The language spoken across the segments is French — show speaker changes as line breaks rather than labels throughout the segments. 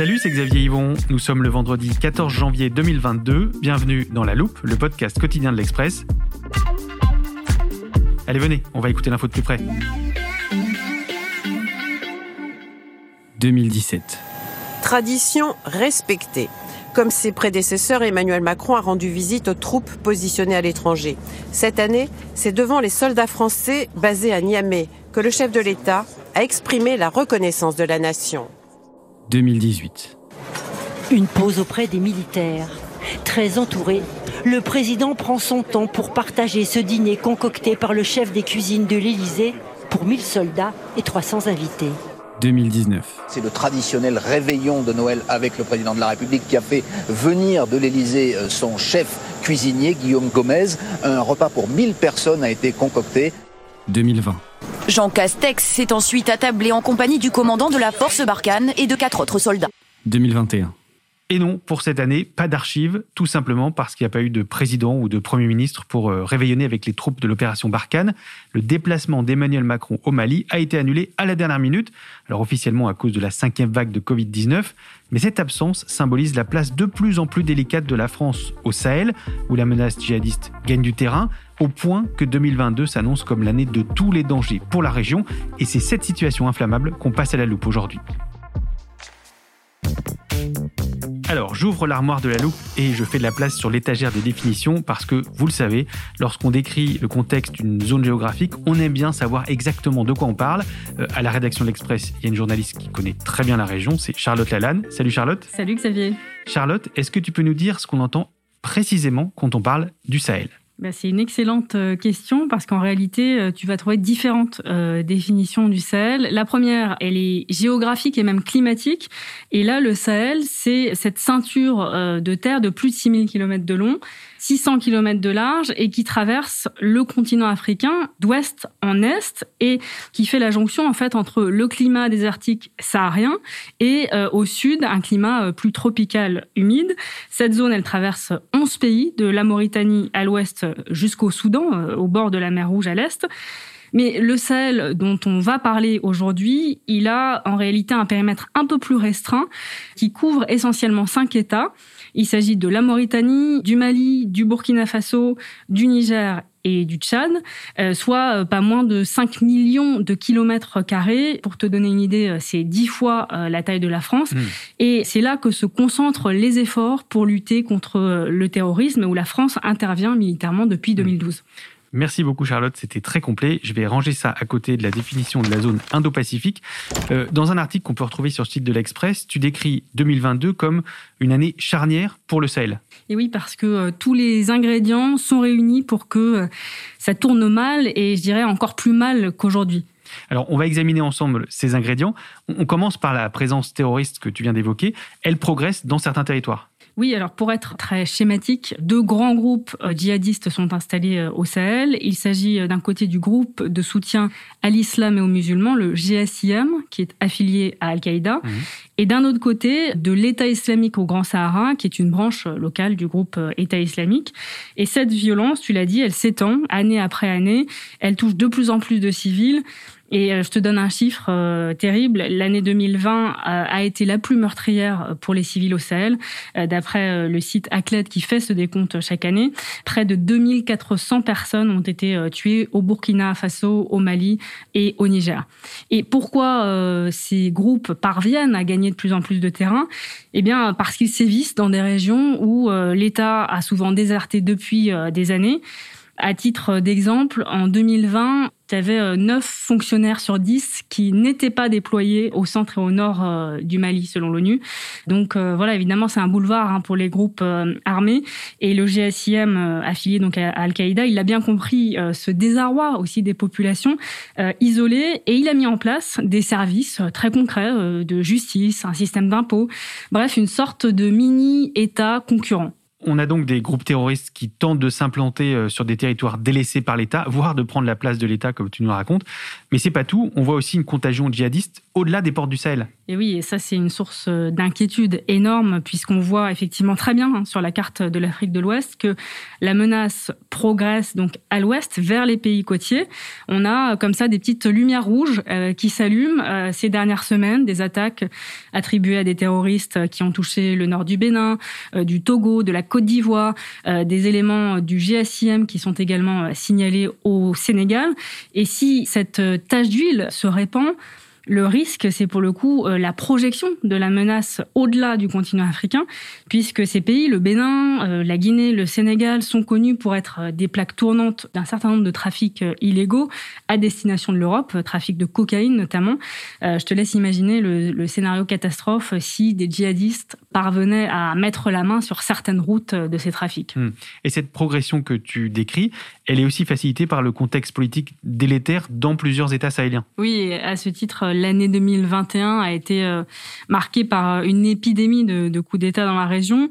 Salut, c'est Xavier Yvon. Nous sommes le vendredi 14 janvier 2022. Bienvenue dans La Loupe, le podcast quotidien de l'Express. Allez, venez, on va écouter l'info de plus près. 2017.
Tradition respectée. Comme ses prédécesseurs, Emmanuel Macron a rendu visite aux troupes positionnées à l'étranger. Cette année, c'est devant les soldats français basés à Niamey que le chef de l'État a exprimé la reconnaissance de la nation.
2018.
Une pause auprès des militaires. Très entouré, le président prend son temps pour partager ce dîner concocté par le chef des cuisines de l'Élysée pour 1000 soldats et 300 invités.
2019.
C'est le traditionnel réveillon de Noël avec le président de la République qui a fait venir de l'Élysée euh, son chef cuisinier, Guillaume Gomez. Un repas pour 1000 personnes a été concocté.
2020.
Jean Castex s'est ensuite attablé en compagnie du commandant de la force Barkhane et de quatre autres soldats.
2021. Et non, pour cette année, pas d'archives, tout simplement parce qu'il n'y a pas eu de président ou de premier ministre pour euh, réveillonner avec les troupes de l'opération Barkhane. Le déplacement d'Emmanuel Macron au Mali a été annulé à la dernière minute, alors officiellement à cause de la cinquième vague de Covid-19, mais cette absence symbolise la place de plus en plus délicate de la France au Sahel, où la menace djihadiste gagne du terrain, au point que 2022 s'annonce comme l'année de tous les dangers pour la région, et c'est cette situation inflammable qu'on passe à la loupe aujourd'hui. Alors, j'ouvre l'armoire de la loupe et je fais de la place sur l'étagère des définitions parce que, vous le savez, lorsqu'on décrit le contexte d'une zone géographique, on aime bien savoir exactement de quoi on parle. Euh, à la rédaction de l'Express, il y a une journaliste qui connaît très bien la région, c'est Charlotte Lalanne. Salut Charlotte.
Salut Xavier.
Charlotte, est-ce que tu peux nous dire ce qu'on entend précisément quand on parle du Sahel?
Bah, c'est une excellente euh, question parce qu'en réalité, euh, tu vas trouver différentes euh, définitions du Sahel. La première, elle est géographique et même climatique. Et là, le Sahel, c'est cette ceinture euh, de terre de plus de 6000 km de long, 600 km de large et qui traverse le continent africain d'ouest en est et qui fait la jonction en fait entre le climat désertique saharien et euh, au sud un climat euh, plus tropical humide. Cette zone, elle traverse 11 pays de la Mauritanie à l'ouest jusqu'au Soudan, euh, au bord de la mer Rouge à l'est. Mais le Sahel dont on va parler aujourd'hui, il a en réalité un périmètre un peu plus restreint qui couvre essentiellement cinq États. Il s'agit de la Mauritanie, du Mali, du Burkina Faso, du Niger et du Tchad, euh, soit euh, pas moins de 5 millions de kilomètres carrés. Pour te donner une idée, euh, c'est 10 fois la taille de la France.
Mmh.
Et c'est là que se concentrent les efforts pour lutter contre le terrorisme, où la France intervient militairement depuis 2012.
Merci beaucoup Charlotte, c'était très complet. Je vais ranger ça à côté de la définition de la zone Indo-Pacifique. Euh, dans un article qu'on peut retrouver sur le site de l'Express, tu décris 2022 comme une année charnière pour le Sahel.
Et oui, parce que euh, tous les ingrédients sont réunis pour que euh, ça tourne mal et je dirais encore plus mal qu'aujourd'hui.
Alors, on va examiner ensemble ces ingrédients. On on commence par la présence terroriste que tu viens d'évoquer. Elle progresse dans certains territoires.
Oui, alors pour être très schématique, deux grands groupes euh, djihadistes sont installés euh, au Sahel. Il s'agit euh, d'un côté du groupe de soutien à l'islam et aux musulmans, le GSIM, qui est affilié à Al-Qaïda,
Mhm.
et d'un autre côté de l'État islamique au Grand Sahara, qui est une branche locale du groupe État islamique. Et cette violence, tu l'as dit, elle s'étend année après année. Elle touche de plus en plus de civils. Et euh, je te donne un chiffre euh, terrible. L'année 2020 euh, a été la plus meurtrière pour les civils au Sahel, euh, d'après euh, le site ACLED qui fait ce décompte chaque année. Près de 2400 personnes ont été euh, tuées au Burkina Faso, au Mali et au Niger. Et pourquoi euh, ces groupes parviennent à gagner de plus en plus de terrain? Eh bien, parce qu'ils sévissent dans des régions où euh, l'État a souvent déserté depuis euh, des années. À titre d'exemple, en 2020, tu avais 9 fonctionnaires sur 10 qui n'étaient pas déployés au centre et au nord du Mali, selon l'ONU. Donc voilà, évidemment, c'est un boulevard hein, pour les groupes armés. Et le GSIM, affilié donc à Al-Qaïda, il a bien compris ce désarroi aussi des populations isolées et il a mis en place des services très concrets de justice, un système d'impôts, bref, une sorte de mini-État concurrent.
On a donc des groupes terroristes qui tentent de s'implanter euh, sur des territoires délaissés par l'État, voire de prendre la place de l'État, comme tu nous racontes. Mais c'est pas tout. On voit aussi une contagion djihadiste au-delà des portes du Sahel.
Et oui, et ça c'est une source euh, d'inquiétude énorme puisqu'on voit effectivement très bien hein, sur la carte de l'Afrique de l'Ouest que la menace progresse donc à l'ouest vers les pays côtiers. On a euh, comme ça des petites lumières rouges qui s'allument ces dernières semaines, des attaques attribuées à des terroristes qui ont touché le nord du Bénin, du Togo, de la Côte d'Ivoire, euh, des éléments du GSIM qui sont également euh, signalés au Sénégal. Et si cette euh, tache d'huile se répand, le risque, c'est pour le coup euh, la projection de la menace au-delà du continent africain, puisque ces pays, le Bénin, euh, la Guinée, le Sénégal, sont connus pour être euh, des plaques tournantes d'un certain nombre de trafics illégaux à destination de l'Europe, trafic de cocaïne notamment. Je te laisse imaginer le, scénario catastrophe si des djihadistes parvenaient à mettre la main sur certaines routes de ces trafics. Hmm.
Et cette progression que tu décris, elle est aussi facilitée par le contexte politique délétère dans plusieurs États sahéliens.
Oui, à ce titre, l'année 2021 a été euh, marquée par une épidémie de, de coups d'État dans la région.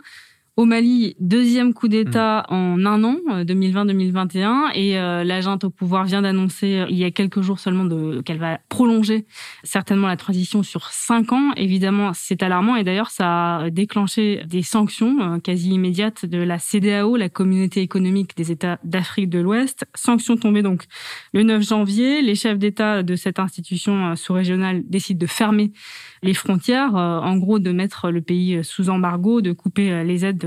Au Mali, deuxième coup d'État mm. en un an, 2020-2021, euh, et euh, l'agent au pouvoir vient d'annoncer il y a quelques jours seulement qu'elle va prolonger certainement la transition sur cinq ans. Évidemment, c'est alarmant et d'ailleurs ça a déclenché des sanctions quasi immédiates de la CDAO, la Communauté économique des États d'Afrique de l'Ouest. Sanctions tombées donc le 9 janvier. Les chefs d'État de cette institution sous-régionale décident de fermer les frontières, euh, en gros de mettre le pays sous embargo, de couper euh, les aides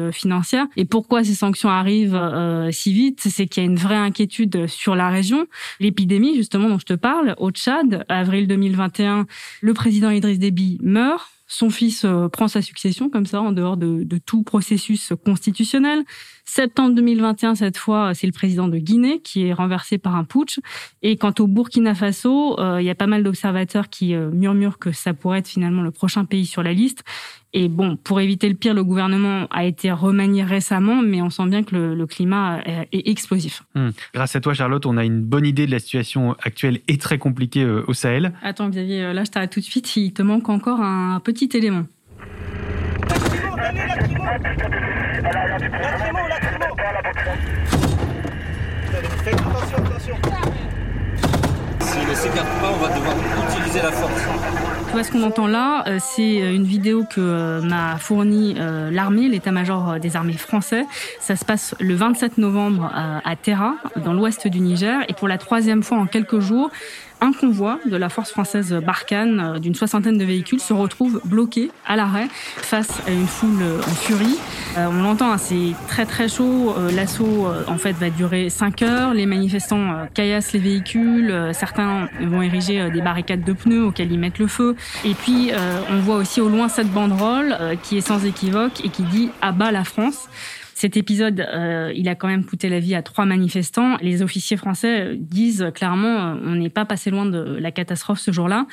Et pourquoi ces sanctions arrivent euh, si vite C'est qu'il y a une vraie inquiétude sur la région. L'épidémie, justement, dont je te parle, au Tchad, avril 2021, le président Idriss Déby meurt. Son fils prend sa succession comme ça, en dehors de, de tout processus constitutionnel. Septembre 2021, cette fois, c'est le président de Guinée qui est renversé par un putsch. Et quant au Burkina Faso, euh, il y a pas mal d'observateurs qui euh, murmurent que ça pourrait être finalement le prochain pays sur la liste. Et bon, pour éviter le pire, le gouvernement a été remanié récemment, mais on sent bien que le, climat est, explosif.
Hmm. Grâce à toi, Charlotte, on a une bonne idée de la situation actuelle et très compliquée euh, au Sahel.
Attends, Xavier, là, je t'arrête tout de suite. Il te manque encore un petit élément.
S'il ne s'écarte pas, on va devoir utiliser la force.
Ce qu'on entend là, euh, c'est euh, une vidéo que euh, m'a fournie l'armée, l'état-major des armées français. Ça se passe le 27 novembre à Terra, dans l'ouest du Niger, et pour la troisième fois en quelques jours, un convoi de la force française Barkhane euh, d'une soixantaine de véhicules se retrouve bloqué à l'arrêt face à une foule euh, en furie. Euh, on l'entend, hein, c'est très très chaud. L'assaut en fait va durer 5 heures. Les manifestants caillassent les véhicules. Certains vont ériger des barricades de pneus auxquelles ils mettent le feu. Et puis on voit aussi au loin cette banderole qui est sans équivoque et qui dit "À bas la France". Cet épisode, euh, il a quand même coûté la vie à trois manifestants. Les officiers français disent clairement, euh, on n'est pas passé loin de la catastrophe ce jour-là.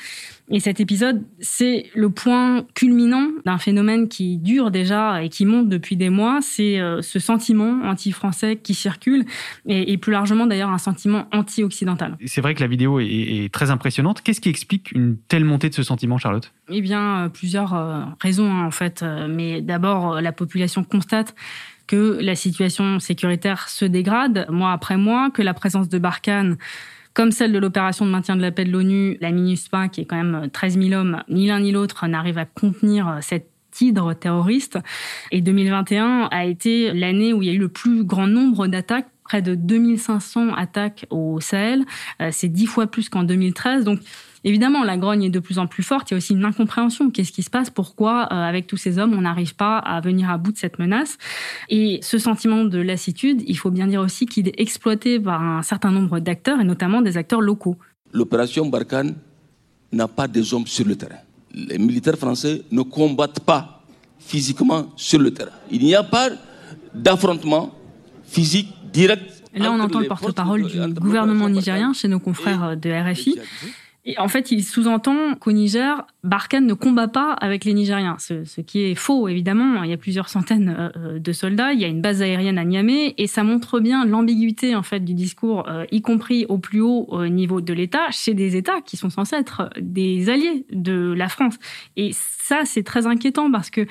Et cet épisode, c'est le point culminant d'un phénomène qui dure déjà et qui monte depuis des mois. C'est euh, ce sentiment anti-français qui circule et, plus largement d'ailleurs un sentiment anti-occidental.
C'est vrai que la vidéo est, très impressionnante. Qu'est-ce qui explique une telle montée de ce sentiment, Charlotte?
Eh bien, plusieurs raisons hein, en fait. Mais d'abord, la population constate que la situation sécuritaire se dégrade mois après mois, que la présence de Barkhane comme celle de l'opération de maintien de la paix de l'ONU, la MINUSPA, qui est quand même 13 000 hommes, ni l'un ni l'autre n'arrive à contenir cette hydre terroriste. Et 2021 a été l'année où il y a eu le plus grand nombre d'attaques près de 2500 attaques au Sahel. Euh, c'est dix fois plus qu'en 2013. Donc, Évidemment, la grogne est de plus en plus forte. Il y a aussi une incompréhension. Qu'est-ce qui se passe? Pourquoi, euh, avec tous ces hommes, on n'arrive pas à venir à bout de cette menace? Et ce sentiment de lassitude, il faut bien dire aussi qu'il est exploité par un certain nombre d'acteurs, et notamment des acteurs locaux.
L'opération Barkhane n'a pas des hommes sur le terrain. Les militaires français ne combattent pas physiquement sur le terrain. Il n'y a pas d'affrontement physique direct
Là, on entend le porte-parole du gouvernement nigérien chez nos confrères de RFI. Et en fait, il sous-entend qu'au Niger, Barkhane ne combat pas avec les Nigériens, ce, qui est faux évidemment. Il y a plusieurs centaines euh, euh, de soldats, il y a une base aérienne à Niamey, et ça montre bien l'ambiguïté en fait du discours, euh, y compris au plus haut niveau de l'État, chez des États qui sont censés être des alliés de la France. Et ça, c'est très inquiétant parce que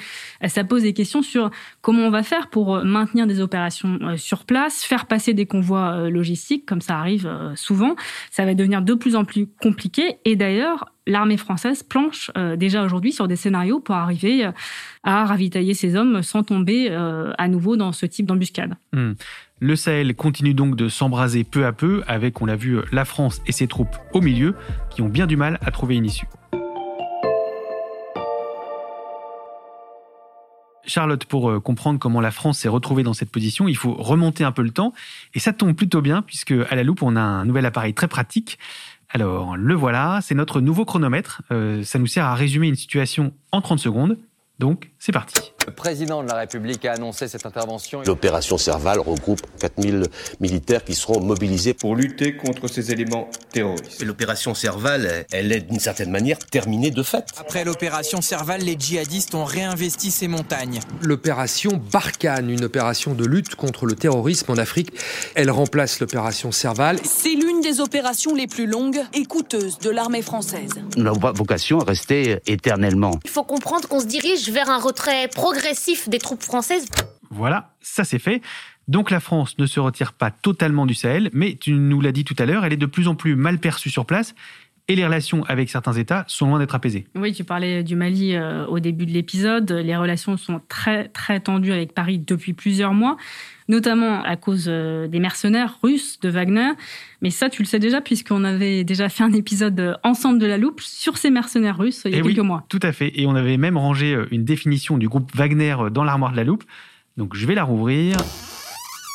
ça pose des questions sur comment on va faire pour maintenir des opérations sur place, faire passer des convois logistiques, comme ça arrive souvent. Ça va devenir de plus en plus compliqué et d'ailleurs, l'armée française planche euh, déjà aujourd'hui sur des scénarios pour arriver euh, à ravitailler ces hommes sans tomber euh, à nouveau dans ce type d'embuscade.
Hmm. Le Sahel continue donc de s'embraser peu à peu avec, on l'a vu, la France et ses troupes au milieu qui ont bien du mal à trouver une issue. Charlotte, pour comprendre comment la France s'est retrouvée dans cette position, il faut remonter un peu le temps. Et ça tombe plutôt bien, puisque à la loupe, on a un nouvel appareil très pratique. Alors, le voilà, c'est notre nouveau chronomètre. Euh, ça nous sert à résumer une situation en 30 secondes. Donc, c'est parti.
Le président de la République a annoncé cette intervention.
L'opération Serval regroupe 4000 militaires qui seront mobilisés
pour lutter contre ces éléments terroristes.
L'opération Serval, elle est d'une certaine manière terminée de fait.
Après l'opération Serval, les djihadistes ont réinvesti ces montagnes.
L'opération Barkhane, une opération de lutte contre le terrorisme en Afrique, elle remplace l'opération Serval.
C'est des opérations les plus longues et coûteuses de l'armée française.
Nous n'avons pas vocation à rester éternellement.
Il faut comprendre qu'on se dirige vers un retrait progressif progressif des troupes françaises.
Voilà, ça c'est fait. Donc la France ne se retire pas totalement du Sahel, mais tu nous l'as dit tout à l'heure, elle est de plus en plus mal perçue sur place et les relations avec certains États sont loin d'être apaisées.
Oui, tu parlais du Mali euh, au début de l'épisode. Les relations sont très très tendues avec Paris depuis plusieurs mois, notamment à cause euh, des mercenaires russes de Wagner. Mais ça, tu le sais déjà, puisqu'on avait déjà fait un épisode euh, ensemble de la loupe sur ces mercenaires russes il y a
et
quelques
oui,
mois.
Tout à fait. Et on avait même rangé une définition du groupe Wagner dans l'armoire de la loupe. Donc je vais la rouvrir.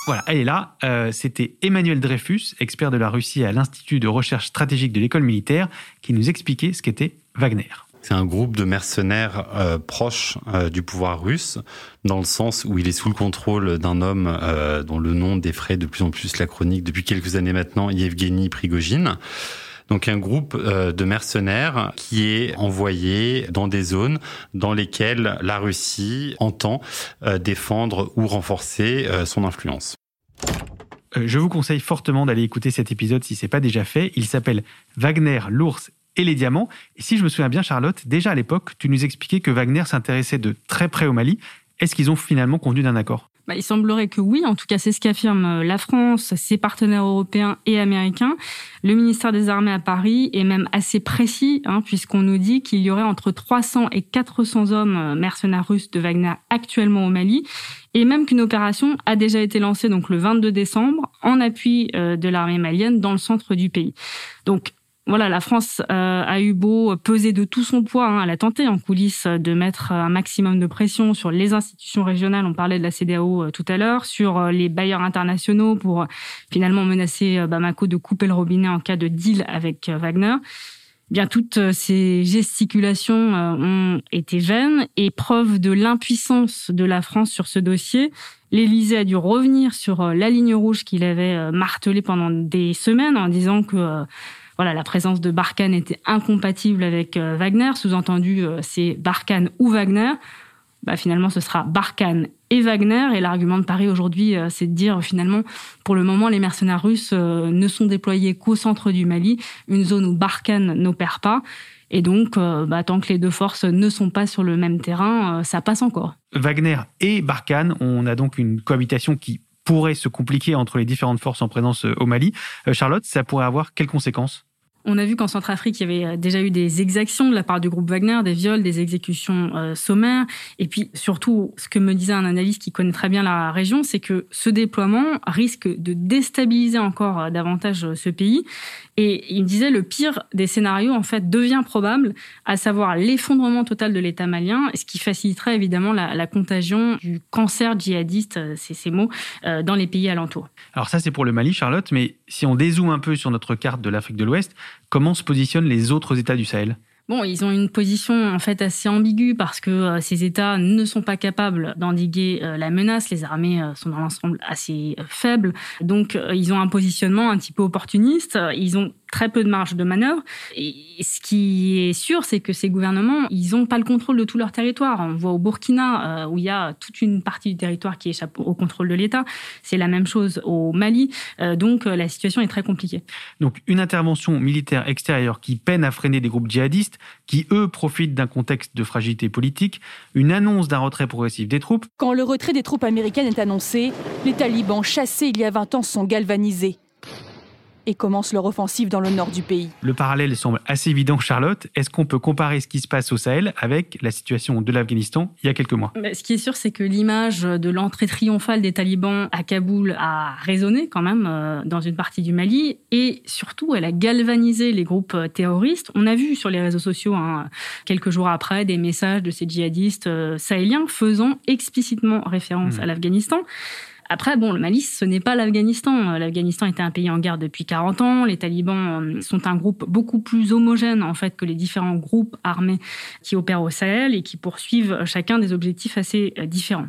Voilà, elle est là. Euh, c'était Emmanuel Dreyfus, expert de la Russie à l'Institut de recherche stratégique de l'école militaire, qui nous expliquait ce qu'était Wagner.
C'est un groupe de mercenaires euh, proches euh, du pouvoir russe, dans le sens où il est sous le contrôle d'un homme dont le nom défraie de plus en plus la chronique depuis quelques années maintenant, Yevgeny Prigogine. Donc un groupe de mercenaires qui est envoyé dans des zones dans lesquelles la Russie entend défendre ou renforcer son influence.
Euh, je vous conseille fortement d'aller écouter cet épisode si ce n'est pas déjà fait. Il s'appelle Wagner, l'ours et les diamants. Et si je me souviens bien, Charlotte, déjà à l'époque, tu nous expliquais que Wagner s'intéressait de très près au Mali. Est-ce qu'ils ont finalement convenu d'un accord?
Bah, il semblerait que oui, en tout cas c'est ce qu'affirment euh, la France, ses partenaires européens et américains. Le ministère des Armées à Paris est même assez précis, hein, puisqu'on nous dit qu'il y aurait entre 300 et 400 hommes euh, mercenaires russes de Wagner actuellement au Mali, et même qu'une opération a déjà été lancée donc le 22 décembre en appui euh, de l'armée malienne dans le centre du pays. Donc voilà, la France euh, a eu beau peser de tout son poids, hein, elle a tenté en coulisses de mettre un maximum de pression sur les institutions régionales, on parlait de la CDAO euh, tout à l'heure, sur euh, les bailleurs internationaux pour finalement menacer Bamako de couper le robinet en cas de deal avec Wagner. Bien, toutes ces gesticulations ont été vaines et preuve de l'impuissance de la France sur ce dossier. L'Élysée a dû revenir sur la ligne rouge qu'il avait martelée pendant des semaines en disant que voilà, la présence de Barkhane était incompatible avec euh, Wagner. Sous-entendu, euh, c'est Barkhane ou Wagner. Bah, finalement, ce sera Barkhane et Wagner. Et l'argument de Paris aujourd'hui, euh, c'est de dire finalement, pour le moment, les mercenaires russes ne sont déployés qu'au centre du Mali, une zone où Barkhane n'opère pas. Et donc, bah, tant que les deux forces ne sont pas sur le même terrain, ça passe encore.
Wagner et Barkhane, on a donc une cohabitation qui pourrait se compliquer entre les différentes forces en présence au Mali. Charlotte, ça pourrait avoir quelles conséquences?
On a vu qu'en Centrafrique, il y avait euh, déjà eu des exactions de la part du groupe Wagner, des viols, des exécutions euh, sommaires. Et puis surtout, ce que me disait un analyste qui connaît très bien la région, c'est que ce déploiement risque de déstabiliser encore euh, davantage ce pays. Et il me disait le pire des scénarios, en fait, devient probable, à savoir l'effondrement total de l'État malien, ce qui faciliterait évidemment la, contagion du cancer djihadiste, c'est ces mots, dans les pays alentours.
Alors ça, c'est pour le Mali, Charlotte, mais si on dézoome un peu sur notre carte de l'Afrique de l'Ouest, comment se positionnent les autres États du Sahel?
Bon, ils ont une position en fait assez ambiguë parce que euh, ces États ne sont pas capables d'endiguer euh, la menace. Les armées euh, sont dans l'ensemble assez faibles, donc ils ont un positionnement un petit peu opportuniste. Ils ont très peu de marge de manœuvre. Et ce qui est sûr, c'est que ces gouvernements, ils n'ont pas le contrôle de tout leur territoire. On voit au Burkina, où il y a toute une partie du territoire qui échappe au contrôle de l'État. C'est la même chose au Mali. donc la situation est très compliquée.
Donc une intervention militaire extérieure qui peine à freiner des groupes djihadistes qui, eux, profitent d'un contexte de fragilité politique, une annonce d'un retrait progressif des troupes.
Quand le retrait des troupes américaines est annoncé, les talibans chassés il y a 20 ans sont galvanisés et commencent leur offensive dans le nord du pays.
Le parallèle semble assez évident, Charlotte. Est-ce qu'on peut comparer ce qui se passe au Sahel avec la situation de l'Afghanistan il y a quelques mois?
Ce qui est sûr, c'est que l'image de l'entrée triomphale des talibans à Kaboul a résonné quand même euh, dans une partie du Mali et surtout, elle a galvanisé les groupes terroristes. On a vu sur les réseaux sociaux, hein, quelques jours après, des messages de ces djihadistes euh, sahéliens faisant explicitement référence mmh. à l'Afghanistan. Après, bon, le Mali, ce n'est pas l'Afghanistan. L'Afghanistan était un pays en guerre depuis 40 ans. Les talibans euh, sont un groupe beaucoup plus homogène, en fait, que les différents groupes armés qui opèrent au Sahel et qui poursuivent chacun des objectifs assez euh, différents.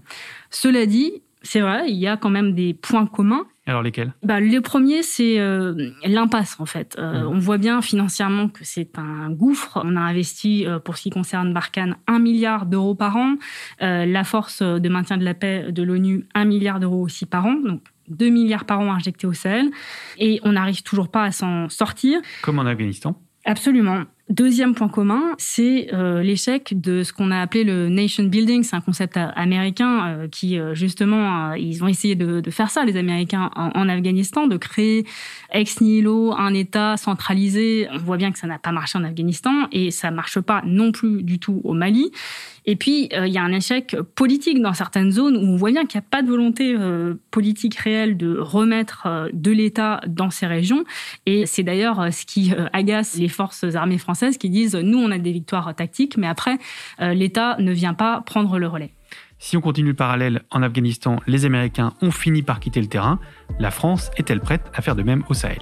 Cela dit, c'est vrai, il y a quand même des points communs
alors lesquels?
Bah, Le premier, c'est euh, l'impasse en fait. Euh, mmh. On voit bien financièrement que c'est un gouffre. On a investi, euh, pour ce qui concerne Barkhane, un milliard d'euros par an. la force de maintien de la paix de l'ONU, un milliard d'euros aussi par an. Donc 2 milliards par an injectés au Sahel. Et on n'arrive toujours pas à s'en sortir.
Comme en Afghanistan
Absolument. Deuxième point commun, c'est euh, l'échec de ce qu'on a appelé le nation building. C'est un concept américain euh, qui, euh, justement, ils ont essayé de, de, faire ça, les Américains, en, en, Afghanistan, de créer ex nihilo un État centralisé. On voit bien que ça n'a pas marché en Afghanistan et ça marche pas non plus du tout au Mali. Et puis, il y a un échec politique dans certaines zones où on voit bien qu'il n'y a pas de volonté politique réelle de remettre de l'État dans ces régions. Et c'est d'ailleurs ce qui agace les forces armées françaises qui disent nous on a des victoires tactiques, mais après euh, l'État ne vient pas prendre le relais.
Si on continue le parallèle, en Afghanistan, les Américains ont fini par quitter le terrain. La France est-elle prête à faire de même au Sahel?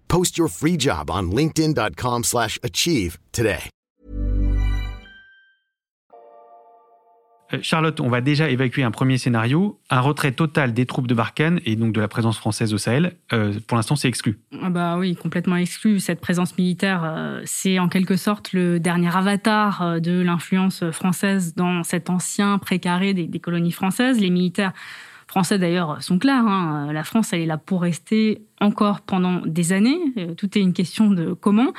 Post your free job on linkedin.com/achieve today.
Euh, Charlotte, on va déjà évacuer un premier scénario, un retrait total des troupes de Barkhane et donc de la présence française au Sahel. Euh, pour l'instant, c'est exclu.
Ah bah oui, complètement exclu. Cette présence militaire, euh, c'est en quelque sorte le dernier avatar de l'influence française dans cet ancien précaré des, des colonies françaises. Les militaires français d'ailleurs sont clairs. Hein. La France, elle est là pour rester encore pendant des années. Euh, tout est une question de comment.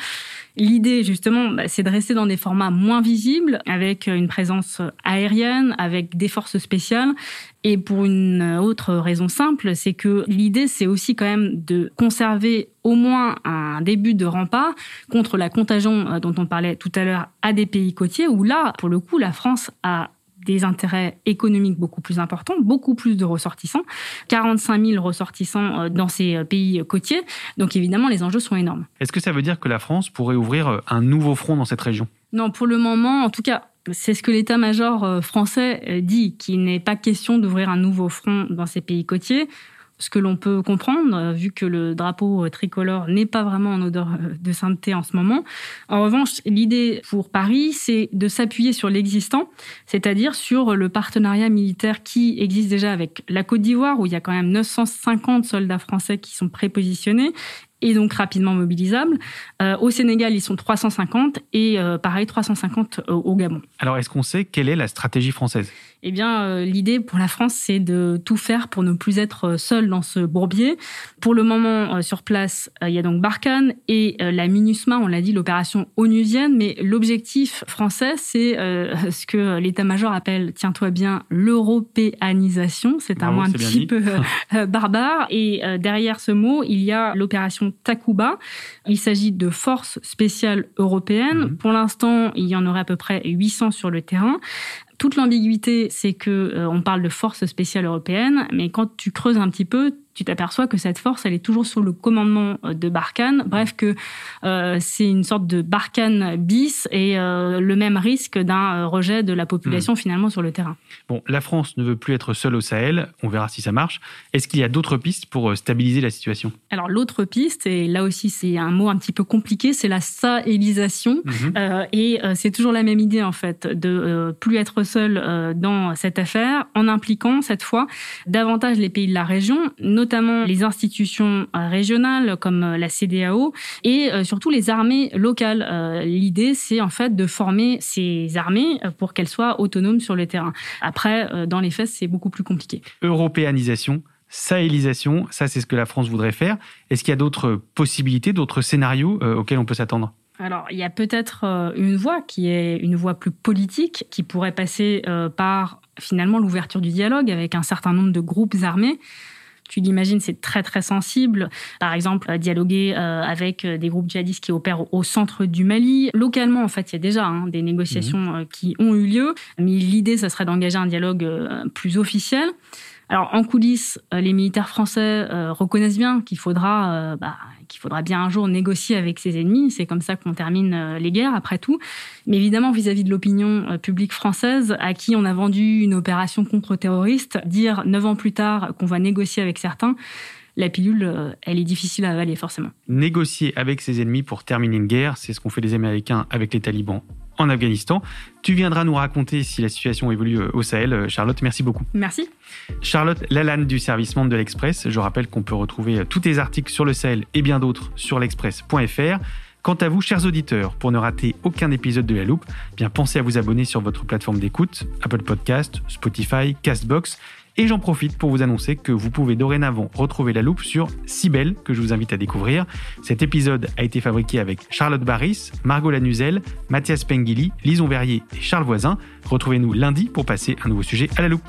L'idée, justement, bah, c'est de rester dans des formats moins visibles, avec une présence aérienne, avec des forces spéciales. Et pour une autre raison simple, c'est que l'idée, c'est aussi quand même de conserver au moins un début de rempart contre la contagion euh, dont on parlait tout à l'heure à des pays côtiers, où là, pour le coup, la France a des intérêts économiques beaucoup plus importants, beaucoup plus de ressortissants, 45 000 ressortissants euh, dans ces euh, pays côtiers. Donc évidemment, les enjeux sont énormes.
Est-ce que ça veut dire que la France pourrait ouvrir euh, un nouveau front dans cette région?
Non, pour le moment, en tout cas, c'est ce que l'état-major français dit, qu'il n'est pas question d'ouvrir un nouveau front dans ces pays côtiers ce que l'on peut comprendre, euh, vu que le drapeau euh, tricolore n'est pas vraiment en odeur euh, de sainteté en ce moment. En revanche, l'idée pour Paris, c'est de s'appuyer sur l'existant, c'est-à-dire sur le partenariat militaire qui existe déjà avec la Côte d'Ivoire, où il y a quand même 950 soldats français qui sont prépositionnés et donc rapidement mobilisables. au Sénégal, ils sont 350 et pareil 350 au Gabon.
Alors, est-ce qu'on sait quelle est la stratégie française?
Eh bien, euh, l'idée pour la France, c'est de tout faire pour ne plus être seul dans ce bourbier. Pour le moment, euh, sur place, euh, il y a donc Barkhane et la MINUSMA, on l'a dit, l'opération onusienne. Mais l'objectif français, c'est ce que l'état-major appelle, tiens-toi bien, l'européanisation. C'est un mot un petit peu barbare. Et derrière ce mot, il y a l'opération Takuba. Il s'agit de forces spéciales européennes. Mhm. Pour l'instant, il y en aurait à peu près 800 sur le terrain. Toute l'ambiguïté, c'est que euh, on parle de forces spéciales européennes, mais quand tu creuses un petit peu, tu t'aperçois que cette force, elle est toujours sous le commandement euh, de Barkhane. Bref, que euh, c'est une sorte de Barkhane bis et euh, le même risque d'un rejet de la population hmm. finalement sur le terrain.
Bon, la France ne veut plus être seule au Sahel. On verra si ça marche. Est-ce qu'il y a d'autres pistes pour stabiliser la situation?
Alors l'autre piste, et là aussi c'est un mot un petit peu compliqué, c'est la sahélisation. Mhm. et c'est toujours la même idée en fait, de plus être seul dans cette affaire, en impliquant cette fois davantage les pays de la région, notamment les institutions euh, régionales comme euh, la CDAO et euh, surtout les armées locales. L'idée, c'est en fait de former ces armées pour qu'elles soient autonomes sur le terrain. Après, dans les faits, c'est beaucoup plus compliqué.
Européanisation, sahélisation, ça c'est ce que la France voudrait faire. Est-ce qu'il y a d'autres possibilités, d'autres scénarios auxquels on peut s'attendre?
Alors, il y a peut-être une voie qui est une voie plus politique, qui pourrait passer par finalement l'ouverture du dialogue avec un certain nombre de groupes armés tu l'imagines, c'est très très sensible. Par exemple, euh, dialoguer euh, avec euh, des groupes djihadistes qui opèrent au centre du Mali. Localement, en fait, il y a déjà hein, des négociations mhm. qui ont eu lieu, mais l'idée, ce serait d'engager un dialogue plus officiel. Alors en coulisses, euh, les militaires français euh, reconnaissent bien qu'il faudra, euh, bah, qu'il faudra bien un jour négocier avec ses ennemis. C'est comme ça qu'on termine les guerres, après tout. Mais évidemment, vis-à-vis de l'opinion publique française, à qui on a vendu une opération contre-terroriste, dire neuf ans plus tard qu'on va négocier avec certains, la pilule, elle est difficile à avaler forcément.
Négocier avec ses ennemis pour terminer une guerre, c'est ce qu'ont fait les Américains avec les talibans en Afghanistan. Tu viendras nous raconter si la situation évolue euh, au Sahel. Euh, Charlotte, merci beaucoup.
Merci.
Charlotte Lalanne du service Monde de l'Express. Je rappelle qu'on peut retrouver euh, tous tes articles sur le Sahel et bien d'autres sur l'express.fr. Quant à vous, chers auditeurs, pour ne rater aucun épisode de La Loupe, eh bien pensez à vous abonner sur votre plateforme d'écoute, Apple Podcast, Spotify, Castbox et j'en profite pour vous annoncer que vous pouvez dorénavant retrouver la loupe sur Cybelle, que je vous invite à découvrir. Cet épisode a été fabriqué avec Charlotte Barris, Margot Lanuzel, Mathias Pengili, Lison Verrier et Charles Voisin. Retrouvez-nous lundi pour passer un nouveau sujet à la loupe.